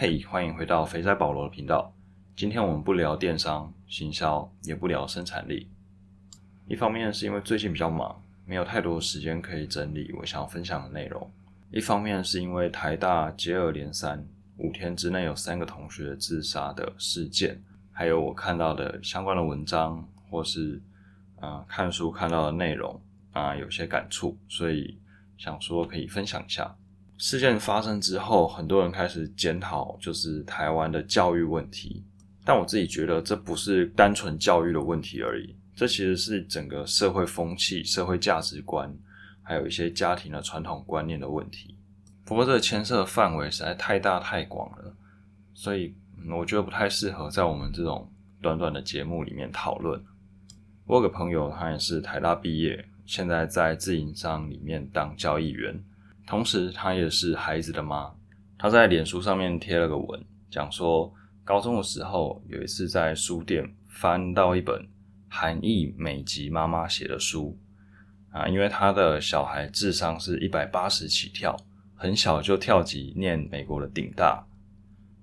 嘿，欢迎回到肥仔保罗的频道。今天我们不聊电商、行销，也不聊生产力。一方面是因为最近比较忙，没有太多的时间可以整理我想要分享的内容；一方面是因为台大接二连三，五天之内有三个同学自杀的事件，还有我看到的相关的文章，或是啊看书看到的内容啊，有些感触，所以想说可以分享一下。事件发生之后，很多人开始检讨，就是台湾的教育问题。但我自己觉得，这不是单纯教育的问题而已，这其实是整个社会风气、社会价值观，还有一些家庭的传统观念的问题。不过，这牵涉的范围实在太大太广了，所以我觉得不太适合在我们这种短短的节目里面讨论。我有个朋友，他也是台大毕业，现在在自营商里面当交易员。同时，她也是孩子的妈。她在脸书上面贴了个文，讲说高中的时候有一次在书店翻到一本韩裔美籍妈妈写的书啊，因为她的小孩智商是一百八十起跳，很小就跳级念美国的顶大。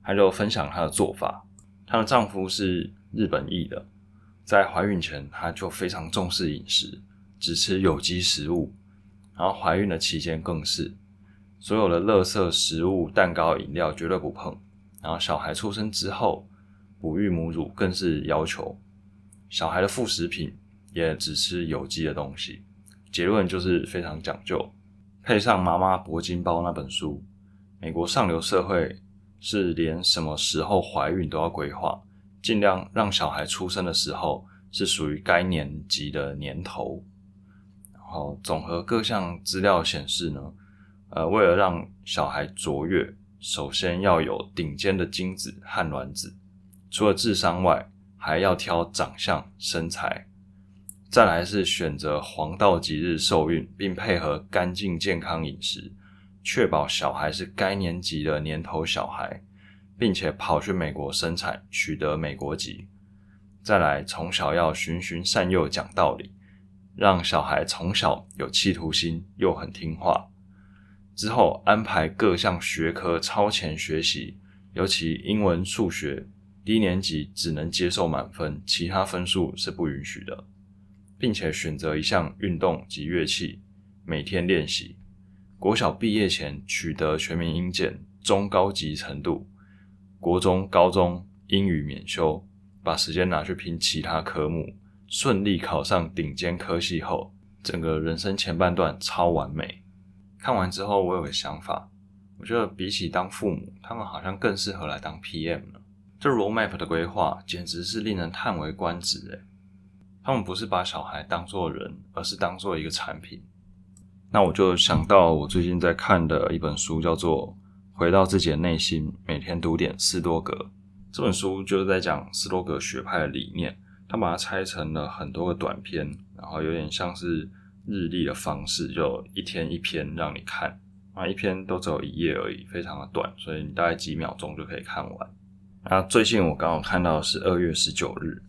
她就分享她的做法。她的丈夫是日本裔的，在怀孕前她就非常重视饮食，只吃有机食物。然后怀孕的期间更是，所有的垃圾食物、蛋糕、饮料绝对不碰。然后小孩出生之后，哺育母乳更是要求，小孩的副食品也只吃有机的东西。结论就是非常讲究。配上妈妈铂金包那本书，美国上流社会是连什么时候怀孕都要规划，尽量让小孩出生的时候是属于该年级的年头。然后，总和各项资料显示呢，呃，为了让小孩卓越，首先要有顶尖的精子和卵子，除了智商外，还要挑长相、身材，再来是选择黄道吉日受孕，并配合干净健康饮食，确保小孩是该年级的年头小孩，并且跑去美国生产，取得美国籍，再来从小要循循善诱，讲道理。让小孩从小有企图心，又很听话。之后安排各项学科超前学习，尤其英文、数学，低年级只能接受满分，其他分数是不允许的，并且选择一项运动及乐器，每天练习。国小毕业前取得全民英检中高级程度，国中、高中英语免修，把时间拿去拼其他科目。顺利考上顶尖科系后，整个人生前半段超完美。看完之后，我有个想法，我觉得比起当父母，他们好像更适合来当 PM 了。这 roadmap 的规划简直是令人叹为观止诶他们不是把小孩当做人，而是当做一个产品。那我就想到我最近在看的一本书，叫做《回到自己的内心》，每天读点斯多格。这本书就是在讲斯多格学派的理念。他把它拆成了很多个短篇，然后有点像是日历的方式，就一天一篇让你看，啊，一篇都只有一页而已，非常的短，所以你大概几秒钟就可以看完。那最近我刚好看到是二月十九日，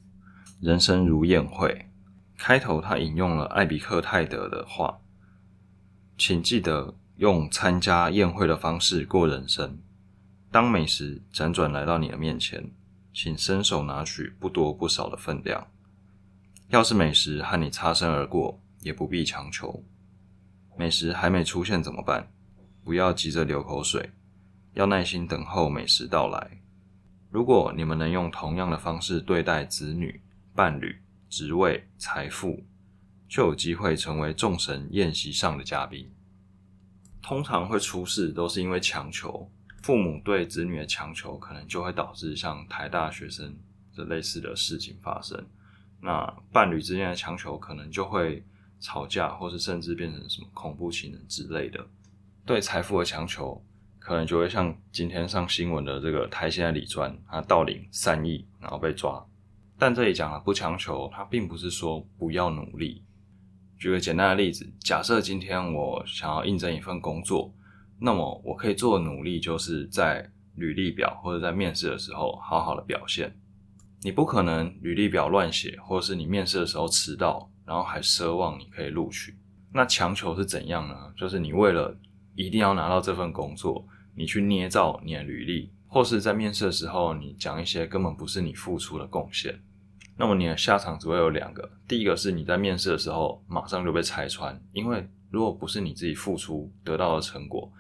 人生如宴会，开头他引用了艾比克泰德的话，请记得用参加宴会的方式过人生，当美食辗转来到你的面前。请伸手拿取不多不少的分量。要是美食和你擦身而过，也不必强求。美食还没出现怎么办？不要急着流口水，要耐心等候美食到来。如果你们能用同样的方式对待子女、伴侣、职位、财富，就有机会成为众神宴席上的嘉宾。通常会出事，都是因为强求。父母对子女的强求，可能就会导致像台大学生这类似的事情发生。那伴侣之间的强求，可能就会吵架，或是甚至变成什么恐怖情人之类的。对财富的强求，可能就会像今天上新闻的这个台新的李专，他盗领三亿，然后被抓。但这里讲了不强求，他并不是说不要努力。举个简单的例子，假设今天我想要应征一份工作。那么我可以做的努力，就是在履历表或者在面试的时候好好的表现。你不可能履历表乱写，或者是你面试的时候迟到，然后还奢望你可以录取。那强求是怎样呢？就是你为了一定要拿到这份工作，你去捏造你的履历，或是在面试的时候你讲一些根本不是你付出的贡献，那么你的下场只会有两个。第一个是你在面试的时候马上就被拆穿，因为如果不是你自己付出得到的成果，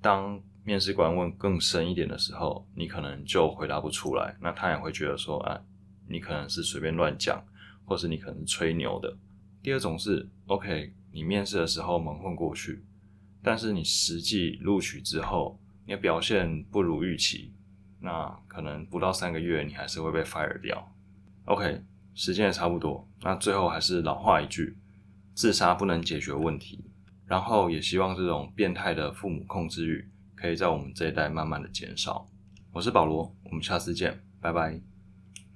当面试官问更深一点的时候，你可能就回答不出来，那他也会觉得说啊，你可能是随便乱讲，或是你可能吹牛的。第二种是，OK，你面试的时候蒙混过去，但是你实际录取之后，你的表现不如预期，那可能不到三个月，你还是会被 fire 掉。OK，时间也差不多，那最后还是老话一句，自杀不能解决问题，然后也希望这种变态的父母控制欲。可以在我们这一代慢慢的减少。我是保罗，我们下次见，拜拜。